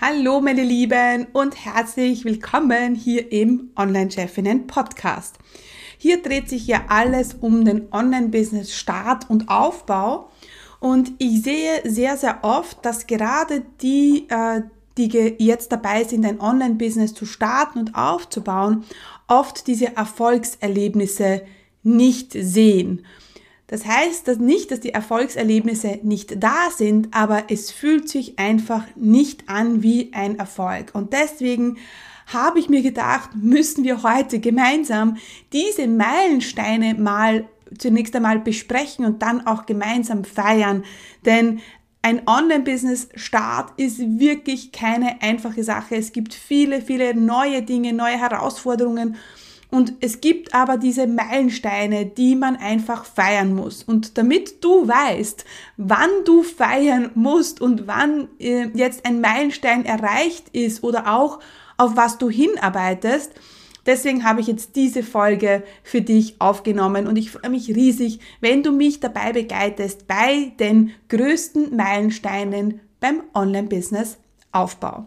Hallo meine Lieben und herzlich willkommen hier im Online-Chefinnen Podcast. Hier dreht sich ja alles um den Online-Business Start und Aufbau und ich sehe sehr, sehr oft, dass gerade die, äh, die jetzt dabei sind, ein Online-Business zu starten und aufzubauen, oft diese Erfolgserlebnisse nicht sehen. Das heißt dass nicht, dass die Erfolgserlebnisse nicht da sind, aber es fühlt sich einfach nicht an wie ein Erfolg. Und deswegen habe ich mir gedacht, müssen wir heute gemeinsam diese Meilensteine mal zunächst einmal besprechen und dann auch gemeinsam feiern. Denn ein Online-Business-Start ist wirklich keine einfache Sache. Es gibt viele, viele neue Dinge, neue Herausforderungen und es gibt aber diese Meilensteine, die man einfach feiern muss. Und damit du weißt, wann du feiern musst und wann äh, jetzt ein Meilenstein erreicht ist oder auch auf was du hinarbeitest, deswegen habe ich jetzt diese Folge für dich aufgenommen und ich freue mich riesig, wenn du mich dabei begleitest bei den größten Meilensteinen beim Online-Business-Aufbau.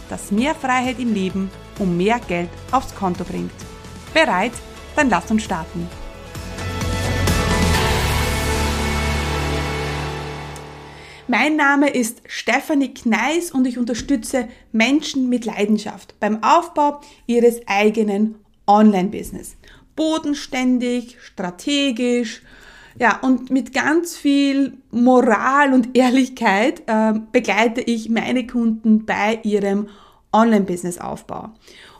das mehr Freiheit im Leben und mehr Geld aufs Konto bringt. Bereit? Dann lass uns starten. Mein Name ist Stefanie Kneis und ich unterstütze Menschen mit Leidenschaft beim Aufbau ihres eigenen Online-Business. Bodenständig, strategisch, ja, und mit ganz viel Moral und Ehrlichkeit äh, begleite ich meine Kunden bei ihrem Online-Business-Aufbau.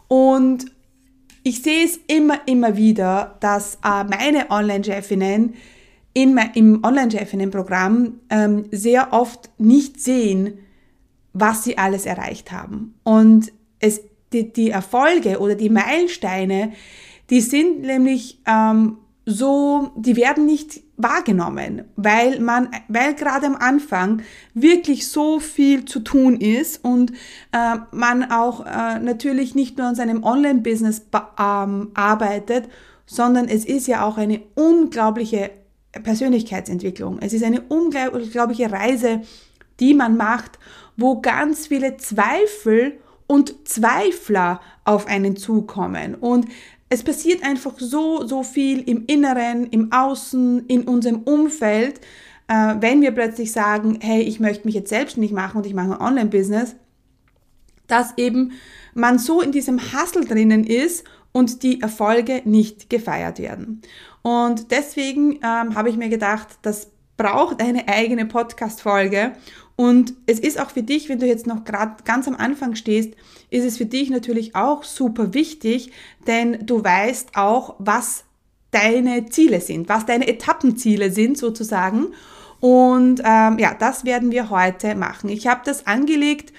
Und ich sehe es immer, immer wieder, dass äh, meine Online-Chefinnen im Online-Chefinnen-Programm ähm, sehr oft nicht sehen, was sie alles erreicht haben. Und es, die, die Erfolge oder die Meilensteine, die sind nämlich ähm, so, die werden nicht wahrgenommen, weil man, weil gerade am Anfang wirklich so viel zu tun ist und äh, man auch äh, natürlich nicht nur an seinem Online-Business ähm, arbeitet, sondern es ist ja auch eine unglaubliche Persönlichkeitsentwicklung. Es ist eine unglaubliche Reise, die man macht, wo ganz viele Zweifel und Zweifler auf einen zukommen. Und es passiert einfach so, so viel im Inneren, im Außen, in unserem Umfeld, äh, wenn wir plötzlich sagen, hey, ich möchte mich jetzt selbstständig machen und ich mache ein Online-Business, dass eben man so in diesem Hustle drinnen ist und die Erfolge nicht gefeiert werden. Und deswegen ähm, habe ich mir gedacht, das braucht eine eigene Podcast-Folge und es ist auch für dich, wenn du jetzt noch gerade ganz am Anfang stehst, ist es für dich natürlich auch super wichtig, denn du weißt auch, was deine Ziele sind, was deine Etappenziele sind sozusagen. Und ähm, ja, das werden wir heute machen. Ich habe das angelegt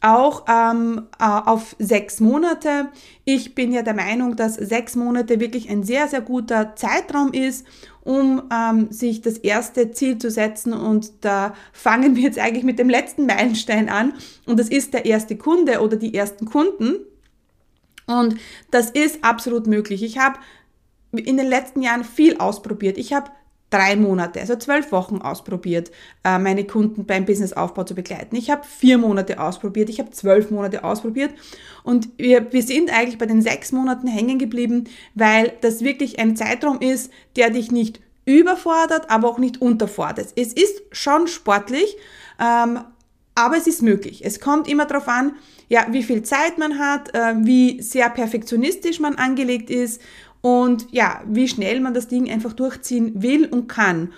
auch ähm, äh, auf sechs Monate. Ich bin ja der Meinung, dass sechs Monate wirklich ein sehr, sehr guter Zeitraum ist, um ähm, sich das erste Ziel zu setzen. Und da fangen wir jetzt eigentlich mit dem letzten Meilenstein an. Und das ist der erste Kunde oder die ersten Kunden. Und das ist absolut möglich. Ich habe in den letzten Jahren viel ausprobiert. Ich habe drei Monate, also zwölf Wochen ausprobiert, äh, meine Kunden beim Businessaufbau zu begleiten. Ich habe vier Monate ausprobiert, ich habe zwölf Monate ausprobiert und wir, wir sind eigentlich bei den sechs Monaten hängen geblieben, weil das wirklich ein Zeitraum ist, der dich nicht überfordert, aber auch nicht unterfordert. Es ist schon sportlich, ähm, aber es ist möglich. Es kommt immer darauf an, ja, wie viel Zeit man hat, äh, wie sehr perfektionistisch man angelegt ist und ja, wie schnell man das Ding einfach durchziehen will und kann.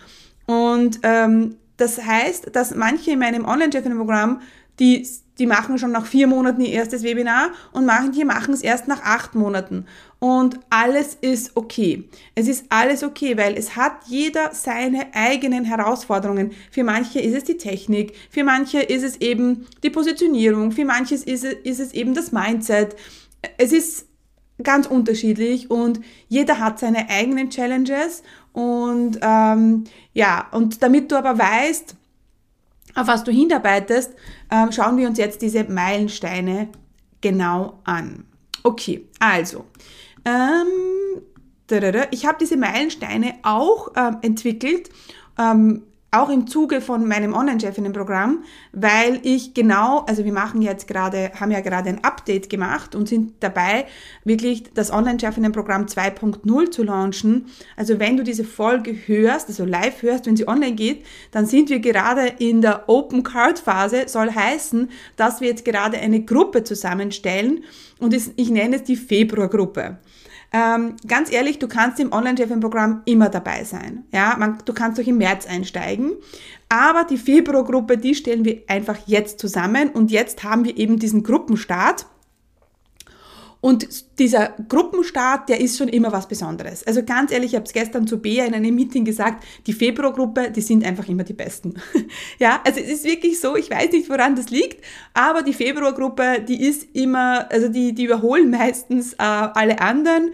Und ähm, das heißt, dass manche in meinem Online-Chefin-Programm, die, die machen schon nach vier Monaten ihr erstes Webinar und manche machen es erst nach acht Monaten. Und alles ist okay. Es ist alles okay, weil es hat jeder seine eigenen Herausforderungen. Für manche ist es die Technik, für manche ist es eben die Positionierung, für manches ist es, ist es eben das Mindset. Es ist ganz unterschiedlich und jeder hat seine eigenen Challenges und ähm, ja, und damit du aber weißt, auf was du hinarbeitest, ähm, schauen wir uns jetzt diese Meilensteine genau an. Okay, also, ähm, ich habe diese Meilensteine auch ähm, entwickelt ähm, auch im Zuge von meinem Online-Chefinnen-Programm, weil ich genau, also wir machen jetzt gerade, haben ja gerade ein Update gemacht und sind dabei, wirklich das Online-Chefinnen-Programm 2.0 zu launchen. Also wenn du diese Folge hörst, also live hörst, wenn sie online geht, dann sind wir gerade in der Open Card Phase, soll heißen, dass wir jetzt gerade eine Gruppe zusammenstellen und ich nenne es die Februargruppe. Ähm, ganz ehrlich, du kannst im Online-Chefin-Programm immer dabei sein. Ja, man, du kannst auch im März einsteigen. Aber die Februargruppe, die stellen wir einfach jetzt zusammen und jetzt haben wir eben diesen Gruppenstart. Und dieser Gruppenstart, der ist schon immer was Besonderes. Also ganz ehrlich, ich habe es gestern zu Bea in einem Meeting gesagt, die Februargruppe, die sind einfach immer die Besten. ja, also es ist wirklich so, ich weiß nicht, woran das liegt, aber die Februargruppe, die ist immer, also die, die überholen meistens äh, alle anderen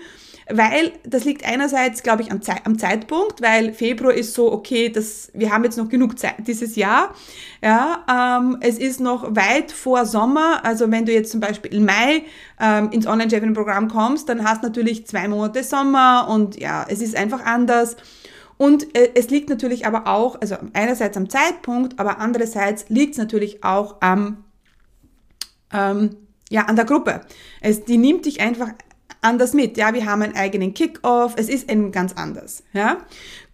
weil das liegt einerseits, glaube ich, am, Ze am, Zeitpunkt, weil Februar ist so, okay, das, wir haben jetzt noch genug Zeit dieses Jahr. Ja, ähm, es ist noch weit vor Sommer, also wenn du jetzt zum Beispiel im Mai ähm, ins Online-Chefin-Programm kommst, dann hast du natürlich zwei Monate Sommer und ja, es ist einfach anders. Und äh, es liegt natürlich aber auch, also einerseits am Zeitpunkt, aber andererseits liegt es natürlich auch am, ähm, ja, an der Gruppe. Es, die nimmt dich einfach anders mit. Ja, wir haben einen eigenen Kick-Off. Es ist eben ganz anders. Ja,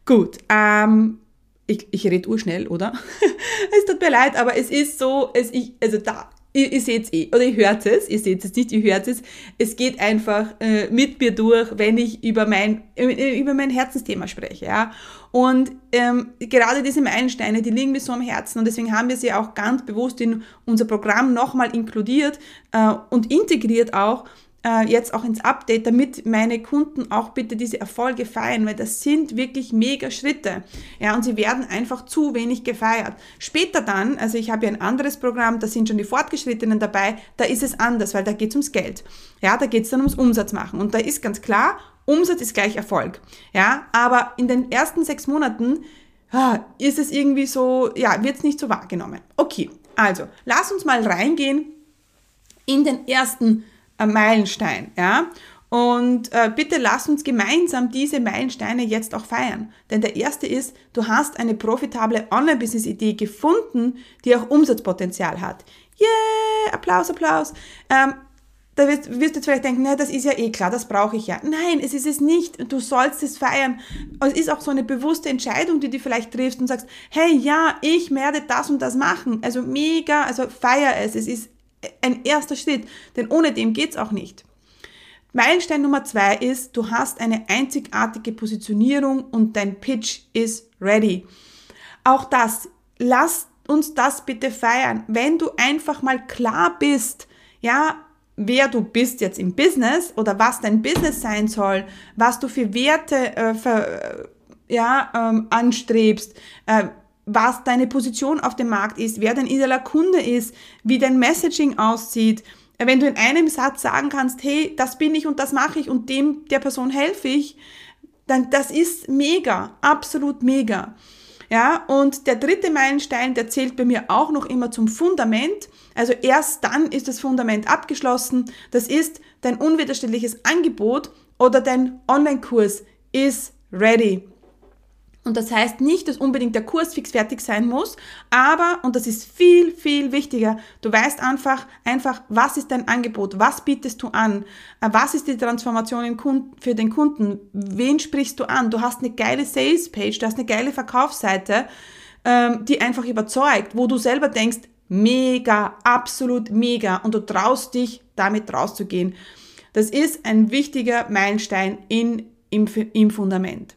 gut. Ähm, ich, ich rede urschnell, oder? es tut mir leid, aber es ist so, es, ich, also da, ihr, ihr seht es eh, oder ihr hört es, ihr seht es nicht, ihr hört es. Es geht einfach äh, mit mir durch, wenn ich über mein, äh, über mein Herzensthema spreche. Ja? Und ähm, gerade diese Meilensteine, die liegen mir so am Herzen und deswegen haben wir sie auch ganz bewusst in unser Programm nochmal inkludiert äh, und integriert auch, äh, jetzt auch ins Update, damit meine Kunden auch bitte diese Erfolge feiern, weil das sind wirklich mega Schritte. Ja, und sie werden einfach zu wenig gefeiert. Später dann, also ich habe ja ein anderes Programm, da sind schon die Fortgeschrittenen dabei, da ist es anders, weil da geht es ums Geld. Ja, da geht es dann ums Umsatz machen. Und da ist ganz klar, Umsatz ist gleich Erfolg. Ja, aber in den ersten sechs Monaten ah, ist es irgendwie so, ja, wird es nicht so wahrgenommen. Okay, also lass uns mal reingehen in den ersten Meilenstein, ja. Und äh, bitte lass uns gemeinsam diese Meilensteine jetzt auch feiern. Denn der erste ist, du hast eine profitable Online-Business-Idee gefunden, die auch Umsatzpotenzial hat. Yeah, Applaus, Applaus. Ähm, da wirst, wirst, du jetzt vielleicht denken, na, das ist ja eh klar, das brauche ich ja. Nein, es ist es nicht. Du sollst es feiern. Es ist auch so eine bewusste Entscheidung, die du vielleicht triffst und sagst, hey, ja, ich werde das und das machen. Also mega, also feier es. Es ist ein erster Schritt, denn ohne dem geht's auch nicht. Meilenstein Nummer zwei ist, du hast eine einzigartige Positionierung und dein Pitch ist ready. Auch das, lass uns das bitte feiern. Wenn du einfach mal klar bist, ja, wer du bist jetzt im Business oder was dein Business sein soll, was du für Werte äh, für, ja, ähm, anstrebst, äh, was deine Position auf dem Markt ist, wer dein idealer Kunde ist, wie dein Messaging aussieht. Wenn du in einem Satz sagen kannst, hey, das bin ich und das mache ich und dem der Person helfe ich, dann das ist mega, absolut mega. Ja, und der dritte Meilenstein, der zählt bei mir auch noch immer zum Fundament. Also erst dann ist das Fundament abgeschlossen. Das ist dein unwiderstehliches Angebot oder dein Online-Kurs ist ready. Und das heißt nicht, dass unbedingt der Kurs fix fertig sein muss, aber, und das ist viel, viel wichtiger, du weißt einfach, einfach, was ist dein Angebot, was bietest du an, äh, was ist die Transformation für den Kunden, wen sprichst du an, du hast eine geile Sales-Page, du hast eine geile Verkaufsseite, ähm, die einfach überzeugt, wo du selber denkst, mega, absolut mega, und du traust dich, damit rauszugehen. Das ist ein wichtiger Meilenstein in, im, im Fundament.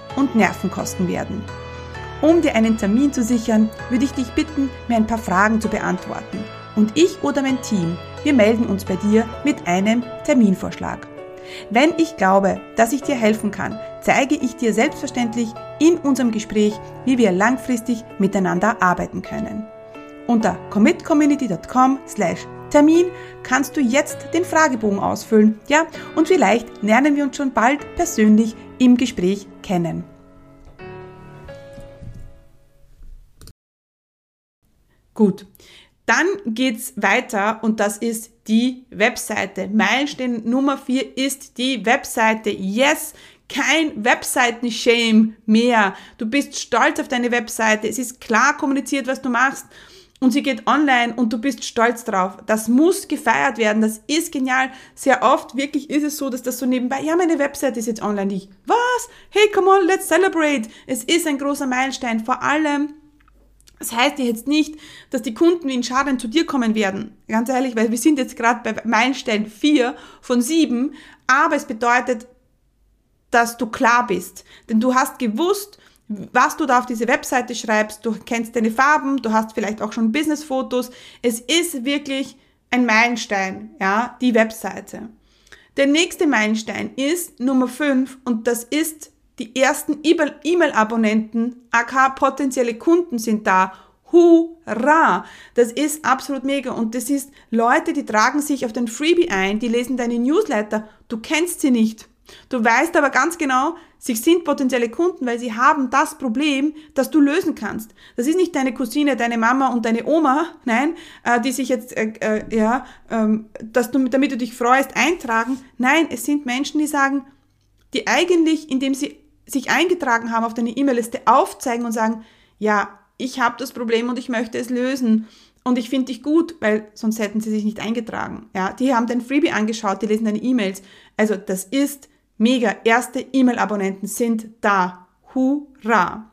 und Nerven kosten werden. Um dir einen Termin zu sichern, würde ich dich bitten, mir ein paar Fragen zu beantworten. Und ich oder mein Team, wir melden uns bei dir mit einem Terminvorschlag. Wenn ich glaube, dass ich dir helfen kann, zeige ich dir selbstverständlich in unserem Gespräch, wie wir langfristig miteinander arbeiten können. Unter commitcommunity.com slash Termin kannst du jetzt den Fragebogen ausfüllen, ja, und vielleicht lernen wir uns schon bald persönlich im Gespräch kennen. Gut, dann geht's weiter und das ist die Webseite. Meilenstein Nummer 4 ist die Webseite. Yes, kein Webseiten-Shame mehr. Du bist stolz auf deine Webseite. Es ist klar kommuniziert, was du machst. Und sie geht online und du bist stolz drauf. Das muss gefeiert werden. Das ist genial. Sehr oft wirklich ist es so, dass das so nebenbei, ja, meine Webseite ist jetzt online. Ich, was? Hey, come on, let's celebrate. Es ist ein großer Meilenstein. Vor allem, das heißt jetzt nicht, dass die Kunden in Schaden zu dir kommen werden. Ganz ehrlich, weil wir sind jetzt gerade bei Meilenstein 4 von 7. Aber es bedeutet, dass du klar bist. Denn du hast gewusst, was du da auf diese Webseite schreibst. Du kennst deine Farben, du hast vielleicht auch schon Businessfotos. Es ist wirklich ein Meilenstein, ja, die Webseite. Der nächste Meilenstein ist Nummer 5 und das ist die ersten E-Mail-Abonnenten, AK potenzielle Kunden sind da. Hurra! Das ist absolut mega. Und das ist Leute, die tragen sich auf den Freebie ein, die lesen deine Newsletter. Du kennst sie nicht. Du weißt aber ganz genau, sie sind potenzielle Kunden, weil sie haben das Problem, das du lösen kannst. Das ist nicht deine Cousine, deine Mama und deine Oma, nein, äh, die sich jetzt, äh, äh, ja, ähm, dass du, damit du dich freust, eintragen. Nein, es sind Menschen, die sagen, die eigentlich, indem sie sich eingetragen haben auf deine E-Mail-Liste, aufzeigen und sagen, ja, ich habe das Problem und ich möchte es lösen. Und ich finde dich gut, weil sonst hätten sie sich nicht eingetragen. Ja, die haben dein Freebie angeschaut, die lesen deine E-Mails. Also das ist mega. Erste E-Mail-Abonnenten sind da. Hurra!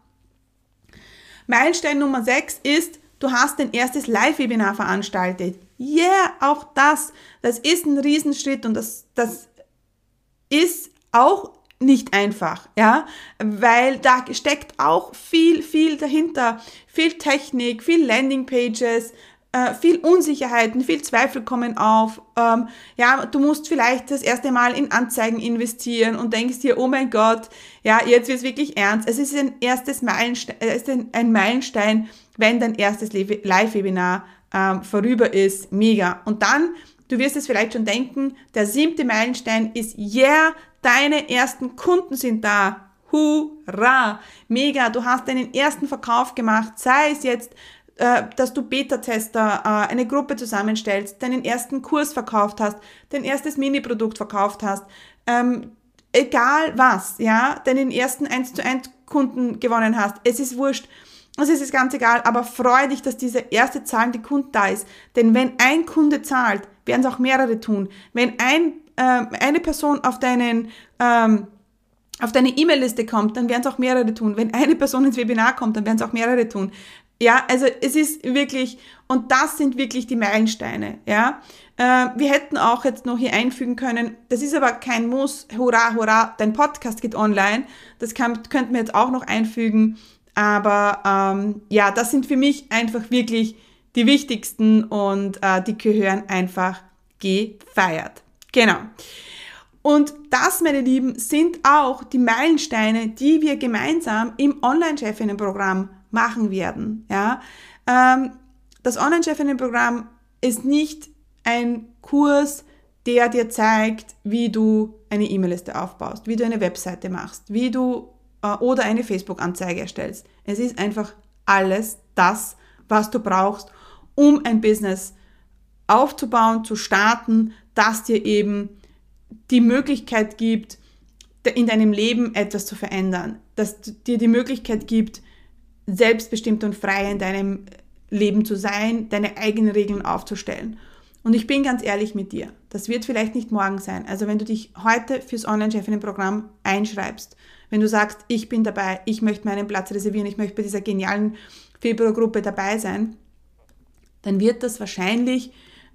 Meilenstein Nummer 6 ist, du hast dein erstes Live-Webinar veranstaltet. Yeah, auch das. Das ist ein Riesenschritt und das, das ist auch nicht einfach, ja, weil da steckt auch viel, viel dahinter, viel Technik, viel Landingpages, äh, viel Unsicherheiten, viel Zweifel kommen auf. Ähm, ja, du musst vielleicht das erste Mal in Anzeigen investieren und denkst dir, oh mein Gott, ja, jetzt wird es wirklich ernst. Es ist ein erstes Meilenstein, äh, es ist ein Meilenstein, wenn dein erstes Live-Webinar ähm, vorüber ist. Mega. Und dann Du wirst es vielleicht schon denken, der siebte Meilenstein ist, yeah, deine ersten Kunden sind da. Hurra! Mega, du hast deinen ersten Verkauf gemacht, sei es jetzt, dass du Beta-Tester, äh, eine Gruppe zusammenstellst, deinen ersten Kurs verkauft hast, dein erstes Mini-Produkt verkauft hast, ähm, egal was, ja, deinen ersten 1 zu 1 Kunden gewonnen hast, es ist wurscht. Es ist ganz egal, aber freu dich, dass diese erste zahlende Kunde da ist. Denn wenn ein Kunde zahlt, werden es auch mehrere tun. Wenn ein, äh, eine Person auf deinen ähm, auf deine E-Mail-Liste kommt, dann werden es auch mehrere tun. Wenn eine Person ins Webinar kommt, dann werden es auch mehrere tun. Ja, also es ist wirklich, und das sind wirklich die Meilensteine, ja. Äh, wir hätten auch jetzt noch hier einfügen können, das ist aber kein Muss, hurra, hurra, dein Podcast geht online. Das kann, könnten wir jetzt auch noch einfügen. Aber ähm, ja, das sind für mich einfach wirklich die wichtigsten und äh, die gehören einfach gefeiert. Genau. Und das, meine Lieben, sind auch die Meilensteine, die wir gemeinsam im Online-Chefinnen-Programm machen werden. Ja? Ähm, das Online-Chefinnen-Programm ist nicht ein Kurs, der dir zeigt, wie du eine E-Mail-Liste aufbaust, wie du eine Webseite machst, wie du äh, oder eine Facebook-Anzeige erstellst. Es ist einfach alles das, was du brauchst, um ein Business aufzubauen, zu starten, das dir eben die Möglichkeit gibt, in deinem Leben etwas zu verändern. das dir die Möglichkeit gibt, selbstbestimmt und frei in deinem Leben zu sein, deine eigenen Regeln aufzustellen. Und ich bin ganz ehrlich mit dir, das wird vielleicht nicht morgen sein. Also wenn du dich heute fürs Online-Chefinnen-Programm einschreibst, wenn du sagst, ich bin dabei, ich möchte meinen Platz reservieren, ich möchte bei dieser genialen Februargruppe dabei sein, dann wird das wahrscheinlich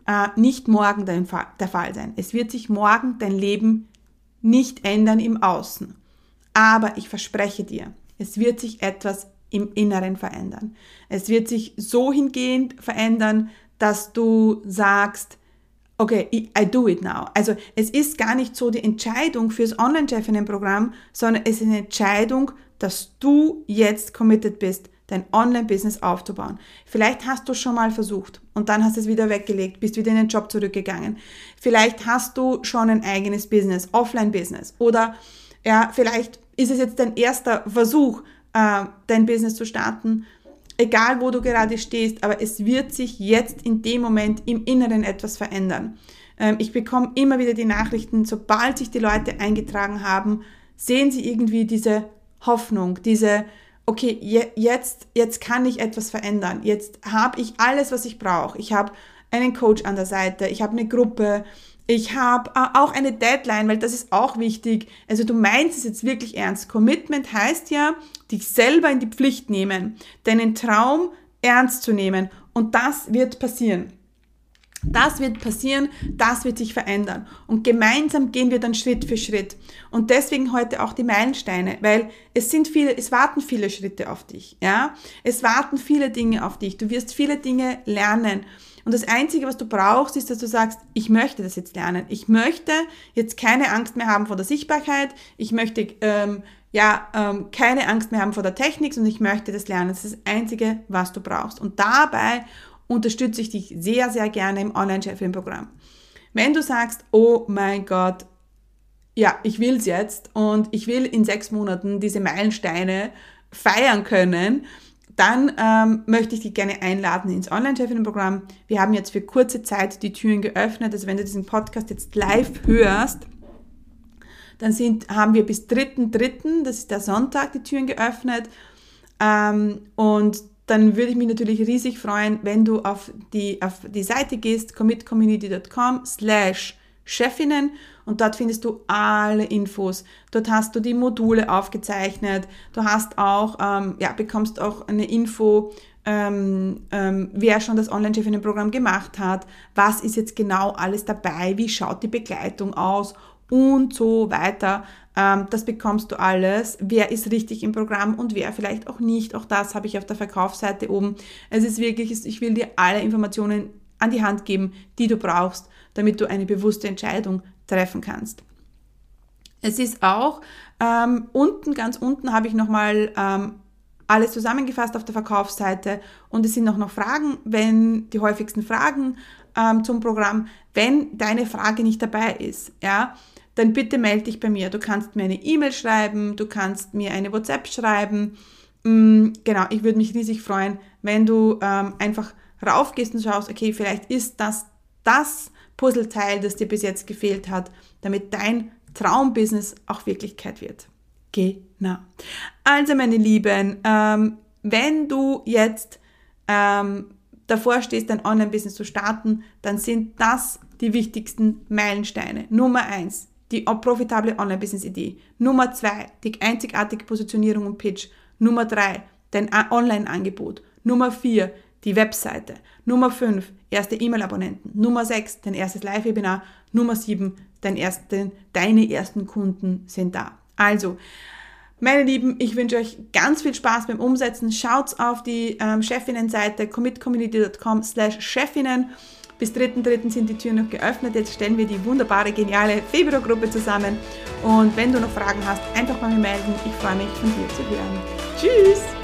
äh, nicht morgen dein, der Fall sein. Es wird sich morgen dein Leben nicht ändern im Außen. Aber ich verspreche dir, es wird sich etwas im Inneren verändern. Es wird sich so hingehend verändern, dass du sagst, okay, I do it now. Also es ist gar nicht so die Entscheidung fürs Online-Chefinnen-Programm, sondern es ist eine Entscheidung, dass du jetzt committed bist, dein Online-Business aufzubauen. Vielleicht hast du schon mal versucht und dann hast du es wieder weggelegt, bist wieder in den Job zurückgegangen. Vielleicht hast du schon ein eigenes Business, Offline-Business oder ja, vielleicht ist es jetzt dein erster Versuch, äh, dein Business zu starten. Egal, wo du gerade stehst, aber es wird sich jetzt in dem Moment im Inneren etwas verändern. Ähm, ich bekomme immer wieder die Nachrichten, sobald sich die Leute eingetragen haben, sehen sie irgendwie diese Hoffnung, diese, okay, je, jetzt, jetzt kann ich etwas verändern. Jetzt habe ich alles, was ich brauche. Ich habe einen Coach an der Seite, ich habe eine Gruppe, ich habe äh, auch eine Deadline, weil das ist auch wichtig. Also du meinst es jetzt wirklich ernst. Commitment heißt ja, dich selber in die Pflicht nehmen, deinen Traum ernst zu nehmen. Und das wird passieren. Das wird passieren, das wird sich verändern. Und gemeinsam gehen wir dann Schritt für Schritt. Und deswegen heute auch die Meilensteine, weil es sind viele, es warten viele Schritte auf dich, ja. Es warten viele Dinge auf dich. Du wirst viele Dinge lernen. Und das Einzige, was du brauchst, ist, dass du sagst, ich möchte das jetzt lernen. Ich möchte jetzt keine Angst mehr haben vor der Sichtbarkeit. Ich möchte ähm, ja ähm, keine Angst mehr haben vor der Technik, sondern ich möchte das lernen. Das ist das Einzige, was du brauchst. Und dabei unterstütze ich dich sehr, sehr gerne im Online-Chefin-Programm. Wenn du sagst, oh mein Gott, ja, ich will es jetzt und ich will in sechs Monaten diese Meilensteine feiern können, dann ähm, möchte ich dich gerne einladen ins Online-Chefinnen-Programm. Wir haben jetzt für kurze Zeit die Türen geöffnet. Also wenn du diesen Podcast jetzt live hörst, dann sind, haben wir bis 3.3., das ist der Sonntag, die Türen geöffnet. Ähm, und dann würde ich mich natürlich riesig freuen, wenn du auf die, auf die Seite gehst, commitcommunity.com slash Chefinnen und dort findest du alle Infos. Dort hast du die Module aufgezeichnet. Du hast auch, ähm, ja, bekommst auch eine Info, ähm, ähm, wer schon das Online-Chefinnen-Programm gemacht hat, was ist jetzt genau alles dabei, wie schaut die Begleitung aus und so weiter. Ähm, das bekommst du alles. Wer ist richtig im Programm und wer vielleicht auch nicht. Auch das habe ich auf der Verkaufsseite oben. Es ist wirklich, ich will dir alle Informationen an die Hand geben, die du brauchst, damit du eine bewusste Entscheidung treffen kannst. Es ist auch ähm, unten, ganz unten habe ich nochmal ähm, alles zusammengefasst auf der Verkaufsseite und es sind auch noch Fragen, wenn die häufigsten Fragen ähm, zum Programm, wenn deine Frage nicht dabei ist, ja, dann bitte melde dich bei mir. Du kannst mir eine E-Mail schreiben, du kannst mir eine WhatsApp schreiben. Mm, genau, ich würde mich riesig freuen, wenn du ähm, einfach raufgehst und schaust, okay, vielleicht ist das das Puzzleteil, das dir bis jetzt gefehlt hat, damit dein Traumbusiness auch Wirklichkeit wird. Genau. Also meine Lieben, ähm, wenn du jetzt ähm, davor stehst, dein Online-Business zu starten, dann sind das die wichtigsten Meilensteine. Nummer eins, die profitable Online-Business-Idee. Nummer zwei, die einzigartige Positionierung und Pitch. Nummer drei, dein Online-Angebot. Nummer vier, die Webseite. Nummer fünf, erste E-Mail-Abonnenten. Nummer sechs, dein erstes Live-Webinar. Nummer sieben, dein ersten, deine ersten Kunden sind da. Also, meine Lieben, ich wünsche euch ganz viel Spaß beim Umsetzen. Schaut auf die ähm, Chefinnen-Seite commitcommunity.com slash Chefinnen. Bis 3.3. sind die Türen noch geöffnet. Jetzt stellen wir die wunderbare, geniale Februargruppe zusammen. Und wenn du noch Fragen hast, einfach mal melden. Ich freue mich, von dir zu hören. Tschüss!